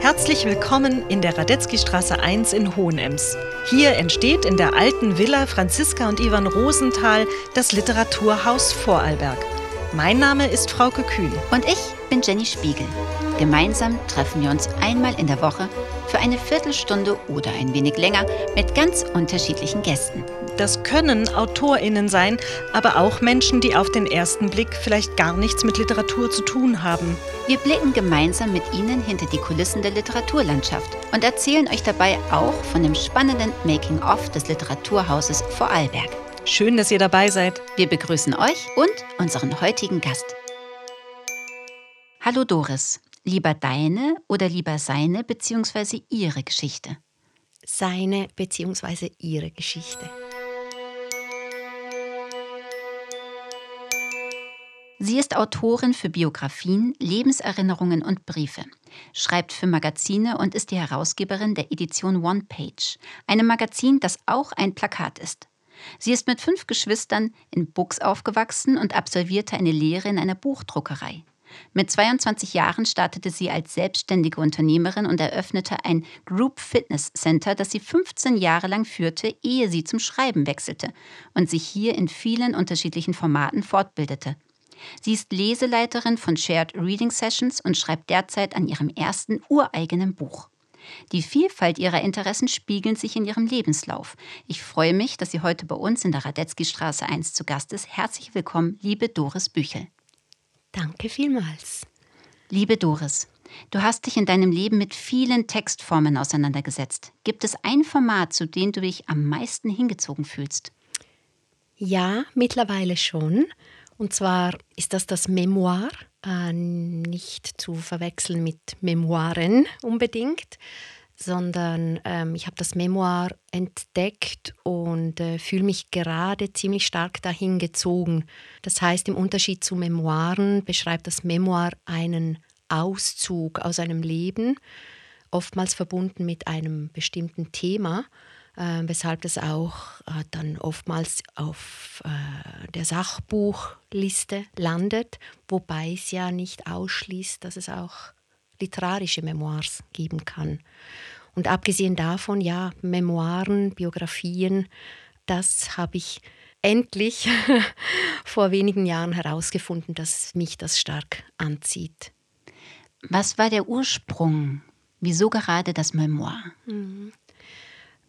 Herzlich willkommen in der Radetzky-Straße 1 in Hohenems. Hier entsteht in der alten Villa Franziska und Ivan Rosenthal das Literaturhaus Vorarlberg. Mein Name ist Frauke Kühn. Und ich bin Jenny Spiegel. Gemeinsam treffen wir uns einmal in der Woche für eine Viertelstunde oder ein wenig länger mit ganz unterschiedlichen Gästen. Das können AutorInnen sein, aber auch Menschen, die auf den ersten Blick vielleicht gar nichts mit Literatur zu tun haben. Wir blicken gemeinsam mit Ihnen hinter die Kulissen der Literaturlandschaft und erzählen euch dabei auch von dem spannenden Making-of des Literaturhauses Vorarlberg. Schön, dass ihr dabei seid. Wir begrüßen euch und unseren heutigen Gast. Hallo Doris, lieber deine oder lieber seine bzw. ihre Geschichte? Seine bzw. ihre Geschichte. Sie ist Autorin für Biografien, Lebenserinnerungen und Briefe, schreibt für Magazine und ist die Herausgeberin der Edition One Page, einem Magazin, das auch ein Plakat ist. Sie ist mit fünf Geschwistern in Bux aufgewachsen und absolvierte eine Lehre in einer Buchdruckerei. Mit 22 Jahren startete sie als selbstständige Unternehmerin und eröffnete ein Group Fitness Center, das sie 15 Jahre lang führte, ehe sie zum Schreiben wechselte und sich hier in vielen unterschiedlichen Formaten fortbildete. Sie ist Leseleiterin von Shared Reading Sessions und schreibt derzeit an ihrem ersten ureigenen Buch. Die Vielfalt ihrer Interessen spiegeln sich in ihrem Lebenslauf. Ich freue mich, dass sie heute bei uns in der Radetzky-Straße 1 zu Gast ist. Herzlich willkommen, liebe Doris Büchel. Danke vielmals. Liebe Doris, du hast dich in deinem Leben mit vielen Textformen auseinandergesetzt. Gibt es ein Format, zu dem du dich am meisten hingezogen fühlst? Ja, mittlerweile schon. Und zwar ist das das Memoir, äh, nicht zu verwechseln mit Memoiren unbedingt, sondern ähm, ich habe das Memoir entdeckt und äh, fühle mich gerade ziemlich stark dahin gezogen. Das heißt, im Unterschied zu Memoiren beschreibt das Memoir einen Auszug aus einem Leben, oftmals verbunden mit einem bestimmten Thema äh, weshalb das auch äh, dann oftmals auf äh, der Sachbuchliste landet, wobei es ja nicht ausschließt, dass es auch literarische Memoirs geben kann. Und abgesehen davon, ja, Memoiren, Biografien, das habe ich endlich vor wenigen Jahren herausgefunden, dass mich das stark anzieht. Was war der Ursprung? Wieso gerade das Memoir? Mhm.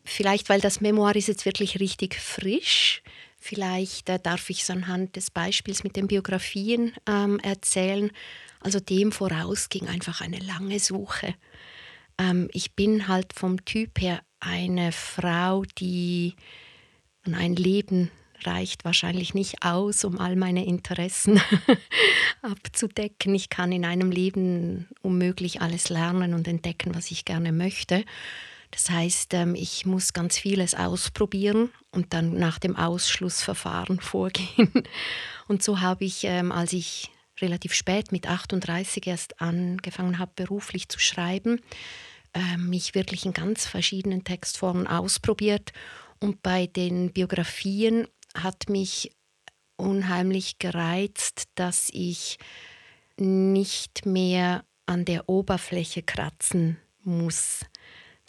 Vielleicht, weil das Memoir ist jetzt wirklich richtig frisch. Vielleicht äh, darf ich es anhand des Beispiels mit den Biografien ähm, erzählen. Also dem voraus ging einfach eine lange Suche. Ähm, ich bin halt vom Typ her eine Frau, die ein Leben reicht wahrscheinlich nicht aus, um all meine Interessen abzudecken. Ich kann in einem Leben unmöglich alles lernen und entdecken, was ich gerne möchte. Das heißt, ähm, ich muss ganz vieles ausprobieren und dann nach dem Ausschlussverfahren vorgehen. Und so habe ich, ähm, als ich relativ spät mit 38 erst angefangen habe, beruflich zu schreiben, ähm, mich wirklich in ganz verschiedenen Textformen ausprobiert. Und bei den Biografien hat mich unheimlich gereizt, dass ich nicht mehr an der Oberfläche kratzen muss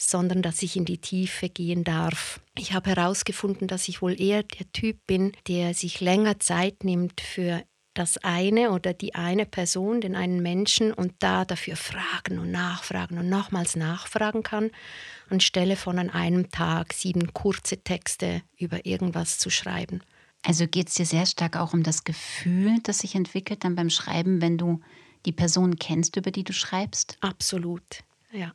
sondern dass ich in die Tiefe gehen darf. Ich habe herausgefunden, dass ich wohl eher der Typ bin, der sich länger Zeit nimmt für das eine oder die eine Person, den einen Menschen und da dafür fragen und nachfragen und nochmals nachfragen kann, anstelle von an einem Tag sieben kurze Texte über irgendwas zu schreiben. Also geht es dir sehr stark auch um das Gefühl, das sich entwickelt dann beim Schreiben, wenn du die Person kennst, über die du schreibst? Absolut, ja.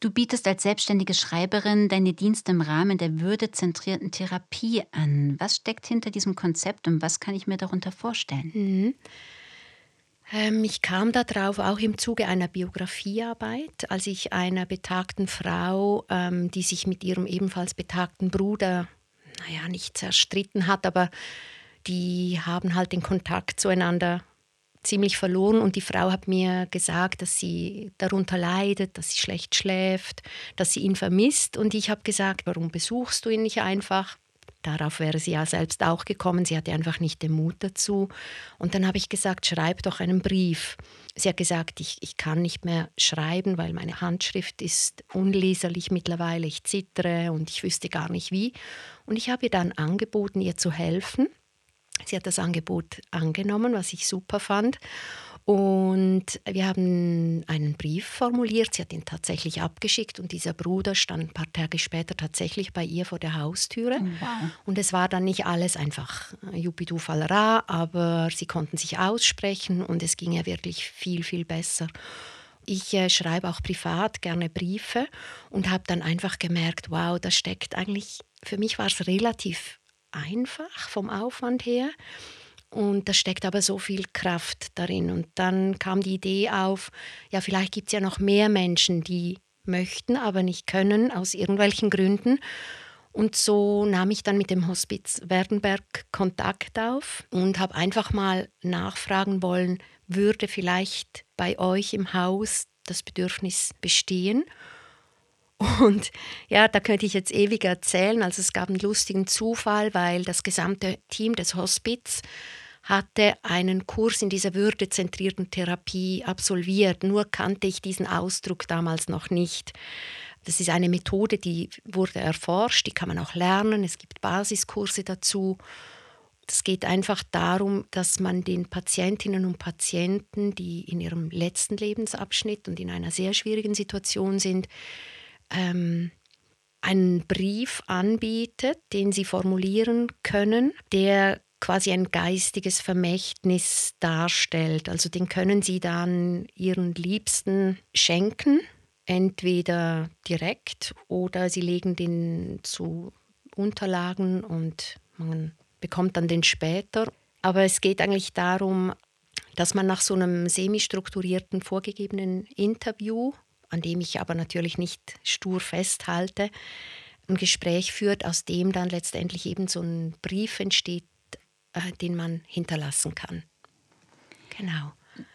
Du bietest als selbstständige Schreiberin deine Dienste im Rahmen der würdezentrierten Therapie an. Was steckt hinter diesem Konzept und was kann ich mir darunter vorstellen? Mhm. Ähm, ich kam darauf auch im Zuge einer Biografiearbeit, als ich einer betagten Frau, ähm, die sich mit ihrem ebenfalls betagten Bruder, naja, nicht zerstritten hat, aber die haben halt den Kontakt zueinander ziemlich verloren und die Frau hat mir gesagt, dass sie darunter leidet, dass sie schlecht schläft, dass sie ihn vermisst und ich habe gesagt, warum besuchst du ihn nicht einfach? Darauf wäre sie ja selbst auch gekommen. Sie hatte einfach nicht den Mut dazu. Und dann habe ich gesagt, schreib doch einen Brief. Sie hat gesagt, ich, ich kann nicht mehr schreiben, weil meine Handschrift ist unleserlich mittlerweile. Ich zittere und ich wüsste gar nicht wie. Und ich habe ihr dann angeboten, ihr zu helfen. Sie hat das Angebot angenommen, was ich super fand. Und wir haben einen Brief formuliert. Sie hat ihn tatsächlich abgeschickt und dieser Bruder stand ein paar Tage später tatsächlich bei ihr vor der Haustüre. Oh, wow. Und es war dann nicht alles einfach Jupidu Fallera, aber sie konnten sich aussprechen und es ging ja wirklich viel, viel besser. Ich äh, schreibe auch privat gerne Briefe und habe dann einfach gemerkt, wow, da steckt eigentlich, für mich war es relativ einfach vom Aufwand her. Und da steckt aber so viel Kraft darin. Und dann kam die Idee auf, ja, vielleicht gibt es ja noch mehr Menschen, die möchten, aber nicht können, aus irgendwelchen Gründen. Und so nahm ich dann mit dem Hospiz Werdenberg Kontakt auf und habe einfach mal nachfragen wollen, würde vielleicht bei euch im Haus das Bedürfnis bestehen? Und ja, da könnte ich jetzt ewig erzählen. Also es gab einen lustigen Zufall, weil das gesamte Team des Hospiz hatte einen Kurs in dieser würdezentrierten Therapie absolviert. Nur kannte ich diesen Ausdruck damals noch nicht. Das ist eine Methode, die wurde erforscht, die kann man auch lernen. Es gibt Basiskurse dazu. Es geht einfach darum, dass man den Patientinnen und Patienten, die in ihrem letzten Lebensabschnitt und in einer sehr schwierigen Situation sind, ähm, einen Brief anbietet, den sie formulieren können, der quasi ein geistiges Vermächtnis darstellt. Also den können sie dann ihren Liebsten schenken, entweder direkt oder sie legen den zu Unterlagen und man bekommt dann den später. Aber es geht eigentlich darum, dass man nach so einem semi-strukturierten, vorgegebenen Interview, an dem ich aber natürlich nicht stur festhalte, ein Gespräch führt, aus dem dann letztendlich eben so ein Brief entsteht, äh, den man hinterlassen kann. Genau.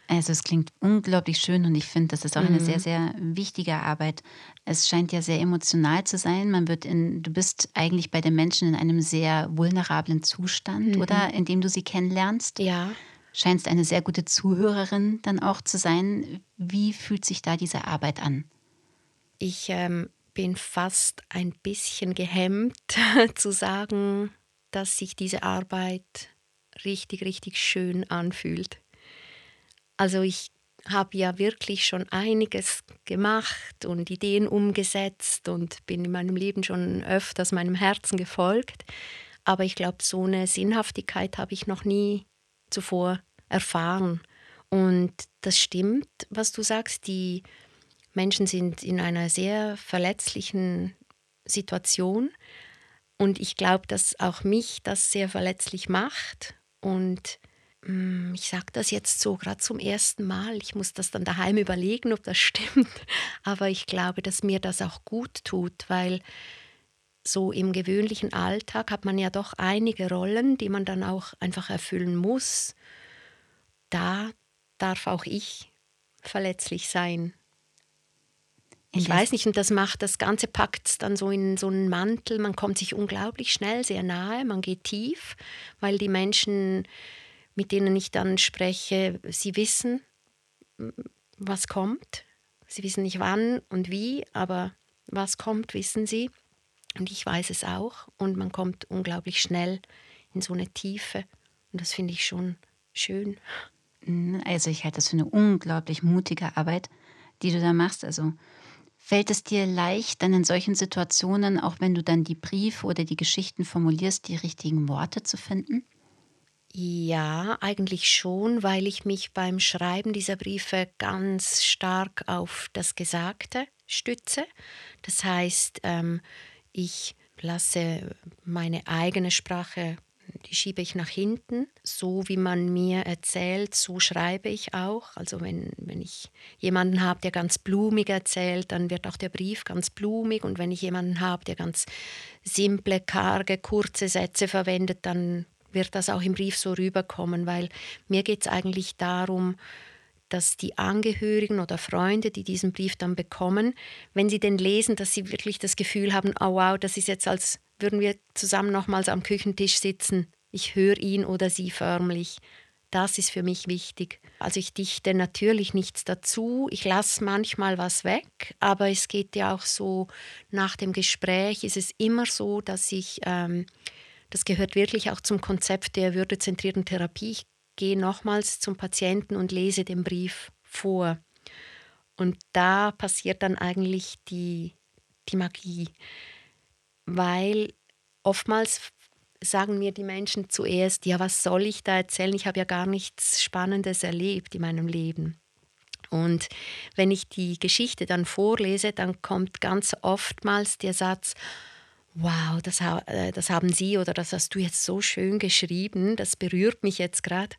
Also es klingt unglaublich schön und ich finde, das ist auch mhm. eine sehr, sehr wichtige Arbeit. Es scheint ja sehr emotional zu sein. Man wird in, du bist eigentlich bei den Menschen in einem sehr vulnerablen Zustand, mhm. oder? In dem du sie kennenlernst. Ja. Scheinst eine sehr gute Zuhörerin dann auch zu sein. Wie fühlt sich da diese Arbeit an? Ich ähm, bin fast ein bisschen gehemmt zu sagen, dass sich diese Arbeit richtig, richtig schön anfühlt. Also ich habe ja wirklich schon einiges gemacht und Ideen umgesetzt und bin in meinem Leben schon öfters meinem Herzen gefolgt. Aber ich glaube, so eine Sinnhaftigkeit habe ich noch nie zuvor erfahren. Und das stimmt, was du sagst. Die Menschen sind in einer sehr verletzlichen Situation. Und ich glaube, dass auch mich das sehr verletzlich macht. Und mm, ich sage das jetzt so gerade zum ersten Mal. Ich muss das dann daheim überlegen, ob das stimmt. Aber ich glaube, dass mir das auch gut tut, weil so im gewöhnlichen Alltag hat man ja doch einige Rollen, die man dann auch einfach erfüllen muss. Da darf auch ich verletzlich sein. Ich weiß nicht, und das macht, das Ganze packt dann so in so einen Mantel. Man kommt sich unglaublich schnell sehr nahe, man geht tief, weil die Menschen, mit denen ich dann spreche, sie wissen, was kommt. Sie wissen nicht wann und wie, aber was kommt, wissen sie. Und ich weiß es auch. Und man kommt unglaublich schnell in so eine Tiefe. Und das finde ich schon schön. Also ich halte das für eine unglaublich mutige Arbeit, die du da machst. Also Fällt es dir leicht, dann in solchen Situationen, auch wenn du dann die Briefe oder die Geschichten formulierst, die richtigen Worte zu finden? Ja, eigentlich schon, weil ich mich beim Schreiben dieser Briefe ganz stark auf das Gesagte stütze. Das heißt, ähm, ich lasse meine eigene Sprache die schiebe ich nach hinten. So wie man mir erzählt, so schreibe ich auch. Also wenn, wenn ich jemanden habe, der ganz blumig erzählt, dann wird auch der Brief ganz blumig. Und wenn ich jemanden habe, der ganz simple, karge, kurze Sätze verwendet, dann wird das auch im Brief so rüberkommen, weil mir geht es eigentlich darum, dass die Angehörigen oder Freunde, die diesen Brief dann bekommen, wenn sie den lesen, dass sie wirklich das Gefühl haben, oh wow, das ist jetzt als würden wir zusammen nochmals am Küchentisch sitzen. Ich höre ihn oder sie förmlich. Das ist für mich wichtig. Also ich dichte natürlich nichts dazu. Ich lasse manchmal was weg, aber es geht ja auch so, nach dem Gespräch ist es immer so, dass ich, ähm, das gehört wirklich auch zum Konzept der würdezentrierten Therapie. Ich gehe nochmals zum Patienten und lese den Brief vor. Und da passiert dann eigentlich die, die Magie, weil oftmals sagen mir die Menschen zuerst, ja, was soll ich da erzählen? Ich habe ja gar nichts Spannendes erlebt in meinem Leben. Und wenn ich die Geschichte dann vorlese, dann kommt ganz oftmals der Satz, wow, das, äh, das haben Sie oder das hast du jetzt so schön geschrieben, das berührt mich jetzt gerade.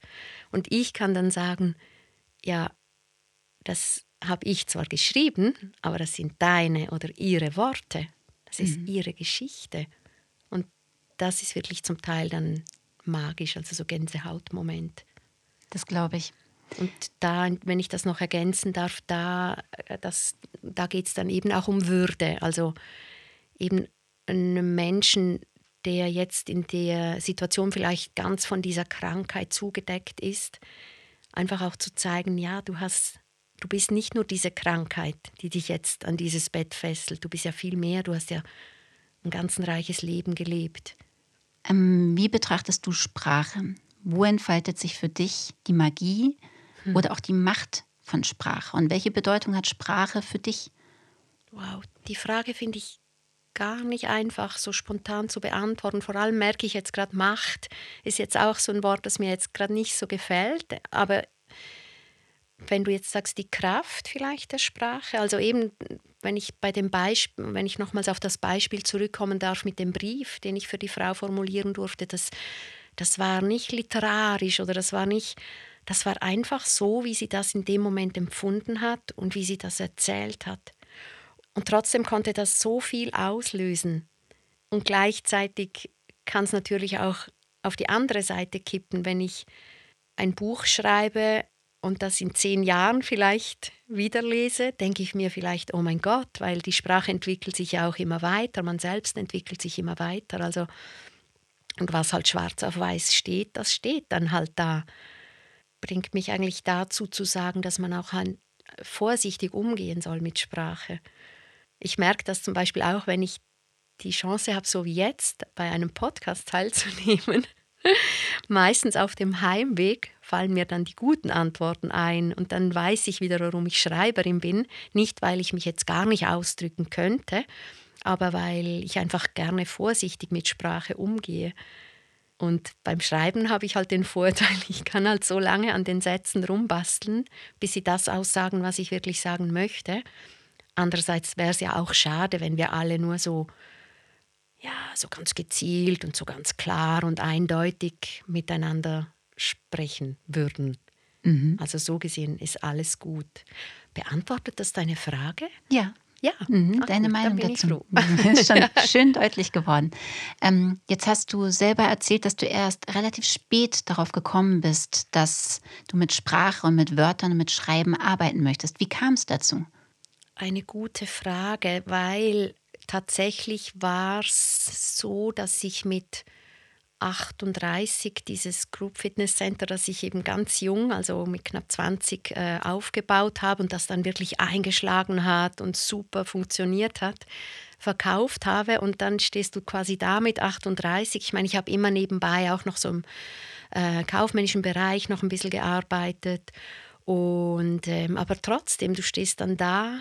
Und ich kann dann sagen, ja, das habe ich zwar geschrieben, aber das sind deine oder ihre Worte, das ist mhm. ihre Geschichte das ist wirklich zum Teil dann magisch, also so Gänsehautmoment. Das glaube ich. Und da, wenn ich das noch ergänzen darf, da, äh, da geht es dann eben auch um Würde. Also eben einem Menschen, der jetzt in der Situation vielleicht ganz von dieser Krankheit zugedeckt ist, einfach auch zu zeigen, ja, du hast, du bist nicht nur diese Krankheit, die dich jetzt an dieses Bett fesselt, du bist ja viel mehr, du hast ja ein ganz reiches Leben gelebt. Ähm, wie betrachtest du Sprache? Wo entfaltet sich für dich die Magie hm. oder auch die Macht von Sprache? Und welche Bedeutung hat Sprache für dich? Wow, die Frage finde ich gar nicht einfach so spontan zu beantworten. Vor allem merke ich jetzt gerade Macht ist jetzt auch so ein Wort, das mir jetzt gerade nicht so gefällt. Aber wenn du jetzt sagst, die Kraft vielleicht der Sprache, also eben, wenn ich bei dem Beispiel, wenn ich nochmals auf das Beispiel zurückkommen darf mit dem Brief, den ich für die Frau formulieren durfte, das, das war nicht literarisch oder das war nicht, das war einfach so, wie sie das in dem Moment empfunden hat und wie sie das erzählt hat. Und trotzdem konnte das so viel auslösen. Und gleichzeitig kann es natürlich auch auf die andere Seite kippen, wenn ich ein Buch schreibe, und das in zehn Jahren vielleicht wieder lese, denke ich mir vielleicht, oh mein Gott, weil die Sprache entwickelt sich ja auch immer weiter, man selbst entwickelt sich immer weiter. Also, und was halt schwarz auf weiß steht, das steht dann halt da. Bringt mich eigentlich dazu zu sagen, dass man auch vorsichtig umgehen soll mit Sprache. Ich merke das zum Beispiel auch, wenn ich die Chance habe, so wie jetzt bei einem Podcast teilzunehmen Meistens auf dem Heimweg fallen mir dann die guten Antworten ein und dann weiß ich wieder, warum ich Schreiberin bin. Nicht, weil ich mich jetzt gar nicht ausdrücken könnte, aber weil ich einfach gerne vorsichtig mit Sprache umgehe. Und beim Schreiben habe ich halt den Vorteil, ich kann halt so lange an den Sätzen rumbasteln, bis sie das aussagen, was ich wirklich sagen möchte. Andererseits wäre es ja auch schade, wenn wir alle nur so ja, so ganz gezielt und so ganz klar und eindeutig miteinander sprechen würden. Mhm. Also so gesehen ist alles gut. Beantwortet das deine Frage? Ja. Ja, mhm, Ach, deine gut, Meinung dazu. ist schon schön deutlich geworden. Ähm, jetzt hast du selber erzählt, dass du erst relativ spät darauf gekommen bist, dass du mit Sprache und mit Wörtern und mit Schreiben arbeiten möchtest. Wie kam es dazu? Eine gute Frage, weil tatsächlich war es so, dass ich mit 38 dieses Group Fitness Center, das ich eben ganz jung, also mit knapp 20 äh, aufgebaut habe und das dann wirklich eingeschlagen hat und super funktioniert hat, verkauft habe und dann stehst du quasi da mit 38. Ich meine, ich habe immer nebenbei auch noch so im äh, kaufmännischen Bereich noch ein bisschen gearbeitet und ähm, aber trotzdem, du stehst dann da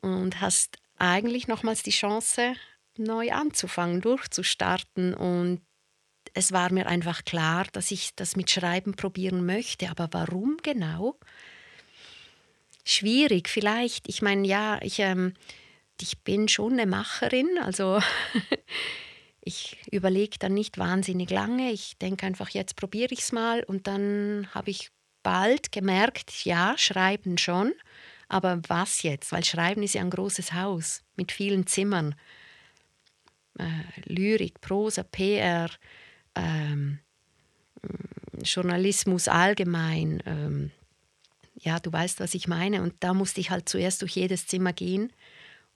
und hast eigentlich nochmals die Chance, neu anzufangen, durchzustarten. Und es war mir einfach klar, dass ich das mit Schreiben probieren möchte. Aber warum genau? Schwierig, vielleicht. Ich meine, ja, ich, ähm, ich bin schon eine Macherin, also ich überlege dann nicht wahnsinnig lange. Ich denke einfach, jetzt probiere ich es mal. Und dann habe ich bald gemerkt, ja, schreiben schon. Aber was jetzt? Weil Schreiben ist ja ein großes Haus mit vielen Zimmern. Äh, Lyrik, Prosa, PR, ähm, Journalismus allgemein. Ähm, ja, du weißt, was ich meine. Und da musste ich halt zuerst durch jedes Zimmer gehen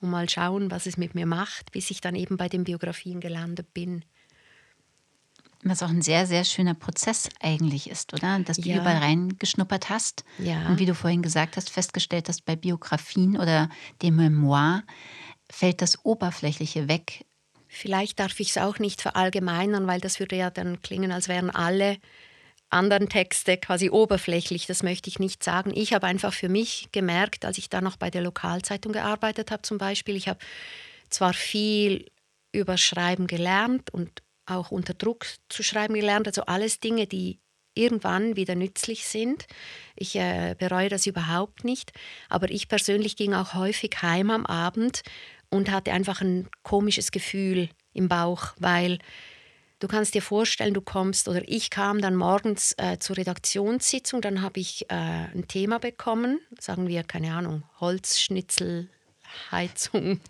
und mal schauen, was es mit mir macht, bis ich dann eben bei den Biografien gelandet bin. Was auch ein sehr, sehr schöner Prozess eigentlich ist, oder? Dass du ja. überall reingeschnuppert hast. Ja. Und wie du vorhin gesagt hast, festgestellt hast, bei Biografien oder dem Memoir fällt das Oberflächliche weg. Vielleicht darf ich es auch nicht verallgemeinern, weil das würde ja dann klingen, als wären alle anderen Texte quasi oberflächlich. Das möchte ich nicht sagen. Ich habe einfach für mich gemerkt, als ich da noch bei der Lokalzeitung gearbeitet habe zum Beispiel, ich habe zwar viel über Schreiben gelernt und auch unter Druck zu schreiben gelernt, also alles Dinge, die irgendwann wieder nützlich sind. Ich äh, bereue das überhaupt nicht, aber ich persönlich ging auch häufig heim am Abend und hatte einfach ein komisches Gefühl im Bauch, weil Du kannst dir vorstellen, du kommst oder ich kam dann morgens äh, zur Redaktionssitzung, dann habe ich äh, ein Thema bekommen, sagen wir, keine Ahnung, Holzschnitzelheizung,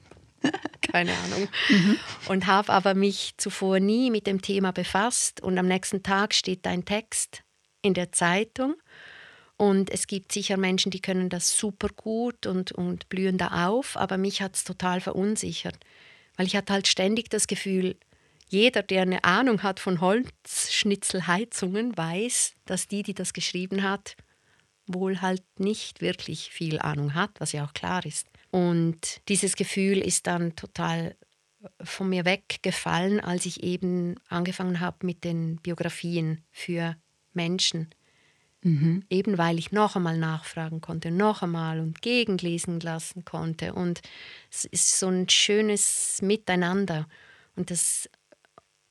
keine Ahnung, mhm. und habe aber mich zuvor nie mit dem Thema befasst. Und am nächsten Tag steht dein Text in der Zeitung. Und es gibt sicher Menschen, die können das super gut und, und blühen da auf, aber mich hat es total verunsichert, weil ich hatte halt ständig das Gefühl, jeder, der eine Ahnung hat von Holzschnitzelheizungen, weiß, dass die, die das geschrieben hat, wohl halt nicht wirklich viel Ahnung hat, was ja auch klar ist. Und dieses Gefühl ist dann total von mir weggefallen, als ich eben angefangen habe mit den Biografien für Menschen. Mhm. Eben weil ich noch einmal nachfragen konnte, noch einmal und gegenlesen lassen konnte. Und es ist so ein schönes Miteinander. Und das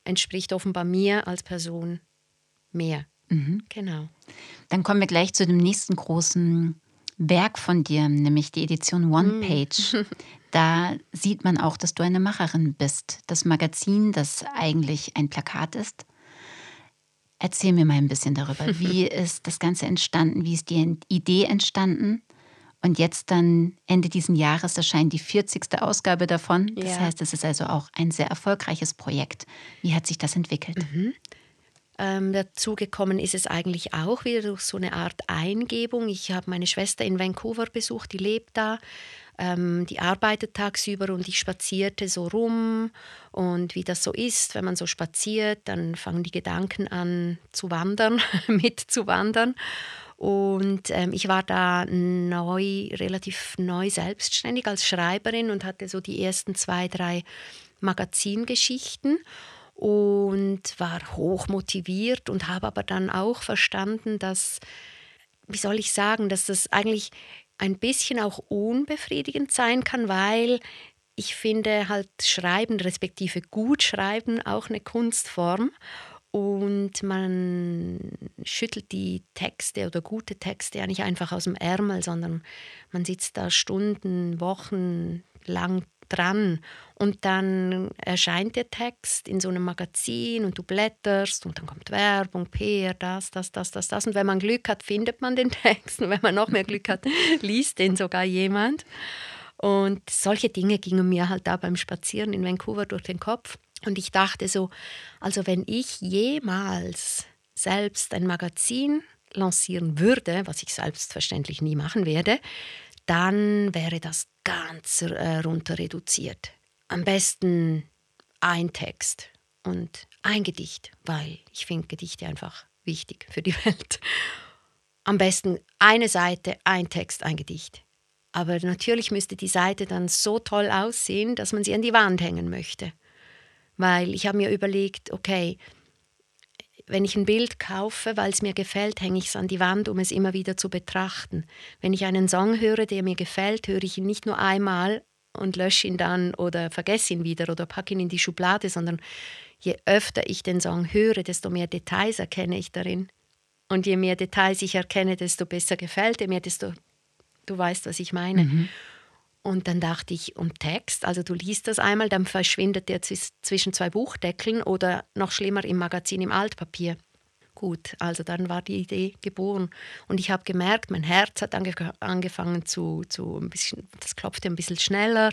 entspricht offenbar mir als Person mehr. Mhm. Genau. Dann kommen wir gleich zu dem nächsten großen Werk von dir, nämlich die Edition One mhm. Page. Mm. Da sieht man auch, dass du eine Macherin bist. Das Magazin, das eigentlich ein Plakat ist. Erzähl mir mal ein bisschen darüber. Wie ist das Ganze entstanden? Wie ist die Idee entstanden? Und jetzt dann Ende dieses Jahres erscheint die 40. Ausgabe davon. Das ja. heißt, es ist also auch ein sehr erfolgreiches Projekt. Wie hat sich das entwickelt? Mhm. Ähm, dazu gekommen ist es eigentlich auch wieder durch so eine Art Eingebung. Ich habe meine Schwester in Vancouver besucht, die lebt da. Ähm, die arbeitet tagsüber und ich spazierte so rum. Und wie das so ist, wenn man so spaziert, dann fangen die Gedanken an zu wandern, mit zu wandern. Und ähm, ich war da neu, relativ neu selbstständig als Schreiberin und hatte so die ersten zwei, drei Magazingeschichten und war hoch motiviert und habe aber dann auch verstanden, dass, wie soll ich sagen, dass das eigentlich ein bisschen auch unbefriedigend sein kann, weil ich finde halt Schreiben, respektive gut Schreiben, auch eine Kunstform und man schüttelt die Texte oder gute Texte ja nicht einfach aus dem Ärmel, sondern man sitzt da Stunden, Wochen lang dran. Und dann erscheint der Text in so einem Magazin und du blätterst und dann kommt Werbung, PR, das, das, das, das, das. Und wenn man Glück hat, findet man den Text. Und wenn man noch mehr Glück hat, liest den sogar jemand. Und solche Dinge gingen mir halt da beim Spazieren in Vancouver durch den Kopf. Und ich dachte so, also wenn ich jemals selbst ein Magazin lancieren würde, was ich selbstverständlich nie machen werde, dann wäre das ganz äh, runter reduziert. Am besten ein Text und ein Gedicht, weil ich finde Gedichte einfach wichtig für die Welt. Am besten eine Seite, ein Text, ein Gedicht. Aber natürlich müsste die Seite dann so toll aussehen, dass man sie an die Wand hängen möchte weil ich habe mir überlegt, okay, wenn ich ein Bild kaufe, weil es mir gefällt, hänge ich es an die Wand, um es immer wieder zu betrachten. Wenn ich einen Song höre, der mir gefällt, höre ich ihn nicht nur einmal und lösche ihn dann oder vergesse ihn wieder oder packe ihn in die Schublade, sondern je öfter ich den Song höre, desto mehr Details erkenne ich darin. Und je mehr Details ich erkenne, desto besser gefällt er mir, desto du weißt, was ich meine. Mhm. Und dann dachte ich, und Text, also du liest das einmal, dann verschwindet der zwischen zwei Buchdeckeln oder noch schlimmer im Magazin im Altpapier. Gut, also dann war die Idee geboren. Und ich habe gemerkt, mein Herz hat ange angefangen zu, zu ein bisschen, das klopfte ein bisschen schneller.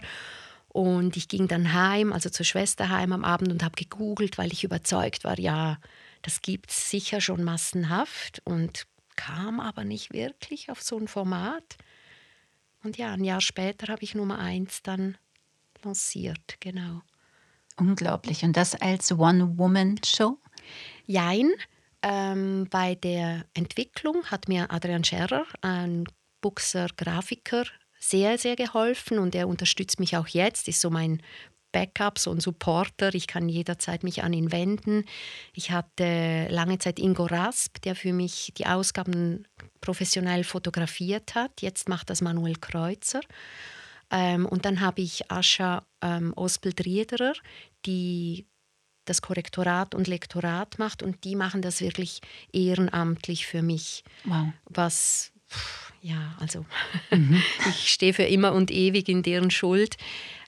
Und ich ging dann heim, also zur Schwester heim am Abend und habe gegoogelt, weil ich überzeugt war, ja, das gibt es sicher schon massenhaft und kam aber nicht wirklich auf so ein Format. Und ja, ein Jahr später habe ich Nummer eins dann lanciert, genau. Unglaublich. Und das als One-Woman-Show? Jein. Ähm, bei der Entwicklung hat mir Adrian Scherrer, ein Buchser Grafiker, sehr, sehr geholfen und er unterstützt mich auch jetzt, ist so mein Backup, so ein Supporter. Ich kann jederzeit mich an ihn wenden. Ich hatte lange Zeit Ingo Rasp, der für mich die Ausgaben professionell fotografiert hat. Jetzt macht das Manuel Kreuzer. Ähm, und dann habe ich Ascha ähm, Ospel-Driederer, die das Korrektorat und Lektorat macht und die machen das wirklich ehrenamtlich für mich. Wow. Was ja, also mhm. ich stehe für immer und ewig in deren Schuld.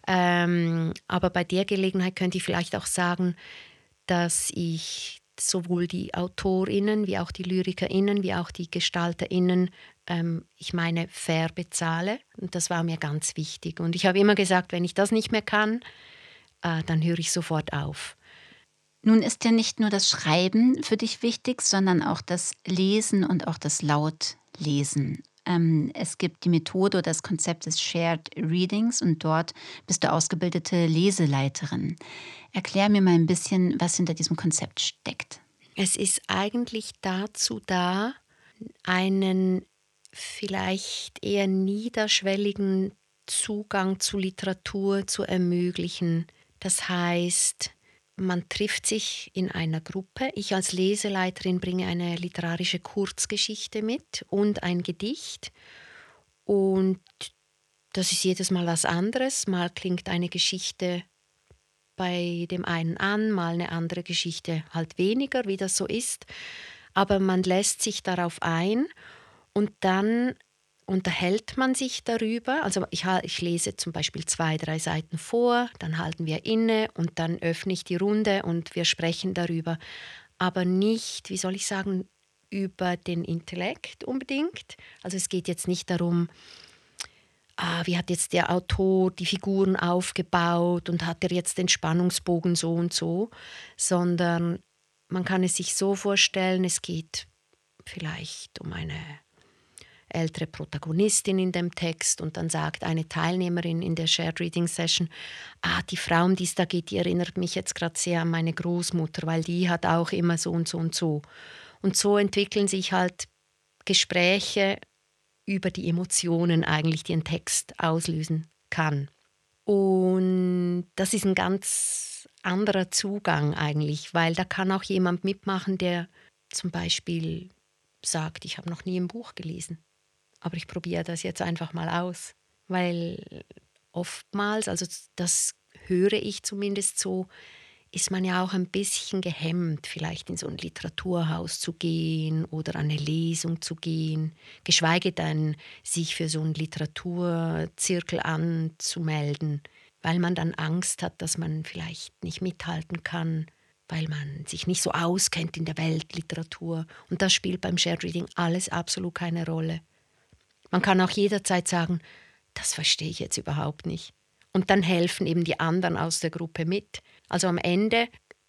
Ähm, aber bei der Gelegenheit könnte ich vielleicht auch sagen, dass ich sowohl die AutorInnen wie auch die LyrikerInnen wie auch die GestalterInnen, ähm, ich meine, fair bezahle. Und das war mir ganz wichtig. Und ich habe immer gesagt, wenn ich das nicht mehr kann, äh, dann höre ich sofort auf. Nun ist ja nicht nur das Schreiben für dich wichtig, sondern auch das Lesen und auch das Lautlesen. Ähm, es gibt die Methode oder das Konzept des Shared Readings und dort bist du ausgebildete Leseleiterin. Erklär mir mal ein bisschen, was hinter diesem Konzept steckt. Es ist eigentlich dazu da, einen vielleicht eher niederschwelligen Zugang zu Literatur zu ermöglichen. Das heißt, man trifft sich in einer Gruppe. Ich als Leseleiterin bringe eine literarische Kurzgeschichte mit und ein Gedicht. Und das ist jedes Mal was anderes. Mal klingt eine Geschichte bei dem einen an, mal eine andere Geschichte halt weniger, wie das so ist. Aber man lässt sich darauf ein und dann unterhält man sich darüber. Also ich, ich, lese zum Beispiel zwei, drei Seiten vor, dann halten wir inne und dann öffne ich die Runde und wir sprechen darüber. Aber nicht, wie soll ich sagen, über den Intellekt unbedingt. Also es geht jetzt nicht darum, ah, wie hat jetzt der Autor die Figuren aufgebaut und hat er jetzt den Spannungsbogen so und so, sondern man kann es sich so vorstellen, es geht vielleicht um eine ältere Protagonistin in dem Text und dann sagt eine Teilnehmerin in der Shared Reading Session, ah, die Frau, um die es da geht, die erinnert mich jetzt gerade sehr an meine Großmutter, weil die hat auch immer so und so und so. Und so entwickeln sich halt Gespräche über die Emotionen eigentlich, die ein Text auslösen kann. Und das ist ein ganz anderer Zugang eigentlich, weil da kann auch jemand mitmachen, der zum Beispiel sagt, ich habe noch nie ein Buch gelesen aber ich probiere das jetzt einfach mal aus, weil oftmals, also das höre ich zumindest so, ist man ja auch ein bisschen gehemmt, vielleicht in so ein Literaturhaus zu gehen oder an eine Lesung zu gehen, geschweige denn sich für so einen Literaturzirkel anzumelden, weil man dann Angst hat, dass man vielleicht nicht mithalten kann, weil man sich nicht so auskennt in der Weltliteratur. Und das spielt beim Shared Reading alles absolut keine Rolle. Man kann auch jederzeit sagen, das verstehe ich jetzt überhaupt nicht. Und dann helfen eben die anderen aus der Gruppe mit. Also am Ende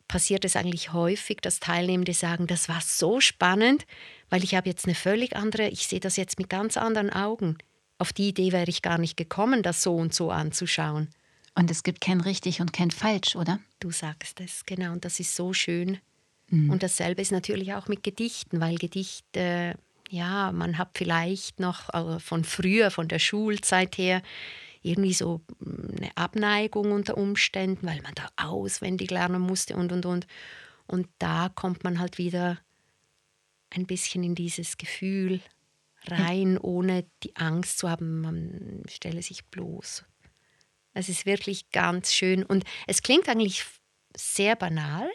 passiert es eigentlich häufig, dass Teilnehmende sagen, das war so spannend, weil ich habe jetzt eine völlig andere, ich sehe das jetzt mit ganz anderen Augen. Auf die Idee wäre ich gar nicht gekommen, das so und so anzuschauen. Und es gibt kein richtig und kein falsch, oder? Du sagst es, genau. Und das ist so schön. Mhm. Und dasselbe ist natürlich auch mit Gedichten, weil Gedichte ja, man hat vielleicht noch also von früher, von der Schulzeit her, irgendwie so hm, eine Abneigung unter Umständen, weil man da auswendig lernen musste und und und. Und da kommt man halt wieder ein bisschen in dieses Gefühl rein, ohne die Angst zu haben, man stelle sich bloß. Es ist wirklich ganz schön und es klingt eigentlich sehr banal.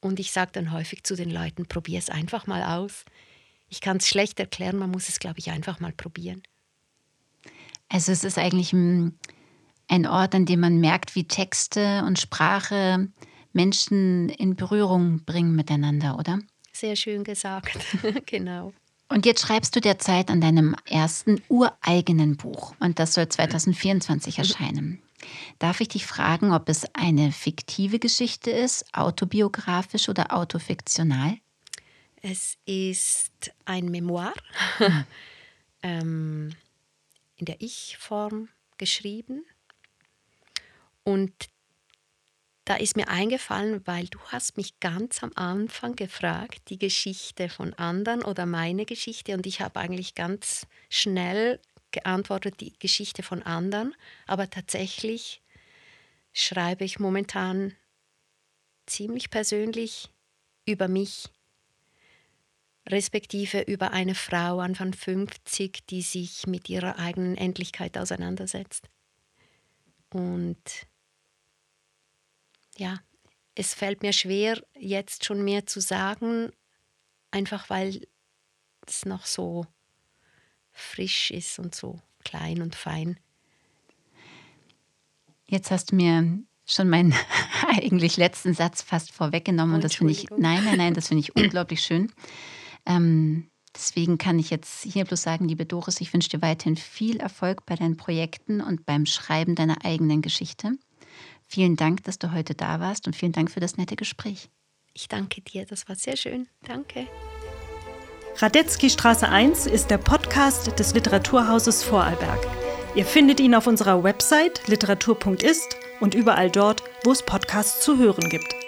Und ich sage dann häufig zu den Leuten, probier es einfach mal aus. Ich kann es schlecht erklären, man muss es, glaube ich, einfach mal probieren. Also es ist eigentlich ein Ort, an dem man merkt, wie Texte und Sprache Menschen in Berührung bringen miteinander, oder? Sehr schön gesagt, genau. Und jetzt schreibst du derzeit an deinem ersten ureigenen Buch und das soll 2024 erscheinen. Darf ich dich fragen, ob es eine fiktive Geschichte ist, autobiografisch oder autofiktional? Es ist ein Memoir ähm, in der Ich-Form geschrieben. Und da ist mir eingefallen, weil du hast mich ganz am Anfang gefragt, die Geschichte von anderen oder meine Geschichte. Und ich habe eigentlich ganz schnell geantwortet, die Geschichte von anderen. Aber tatsächlich schreibe ich momentan ziemlich persönlich über mich, respektive über eine Frau Anfang 50, die sich mit ihrer eigenen Endlichkeit auseinandersetzt. Und ja, es fällt mir schwer, jetzt schon mehr zu sagen, einfach weil es noch so frisch ist und so klein und fein. Jetzt hast du mir schon meinen eigentlich letzten Satz fast vorweggenommen und das finde ich, nein, nein, nein, das finde ich unglaublich schön. Ähm, deswegen kann ich jetzt hier bloß sagen, liebe Doris, ich wünsche dir weiterhin viel Erfolg bei deinen Projekten und beim Schreiben deiner eigenen Geschichte. Vielen Dank, dass du heute da warst und vielen Dank für das nette Gespräch. Ich danke dir, das war sehr schön. Danke. Radetzky Straße 1 ist der Podcast des Literaturhauses Vorarlberg. Ihr findet ihn auf unserer Website literatur.ist und überall dort, wo es Podcasts zu hören gibt.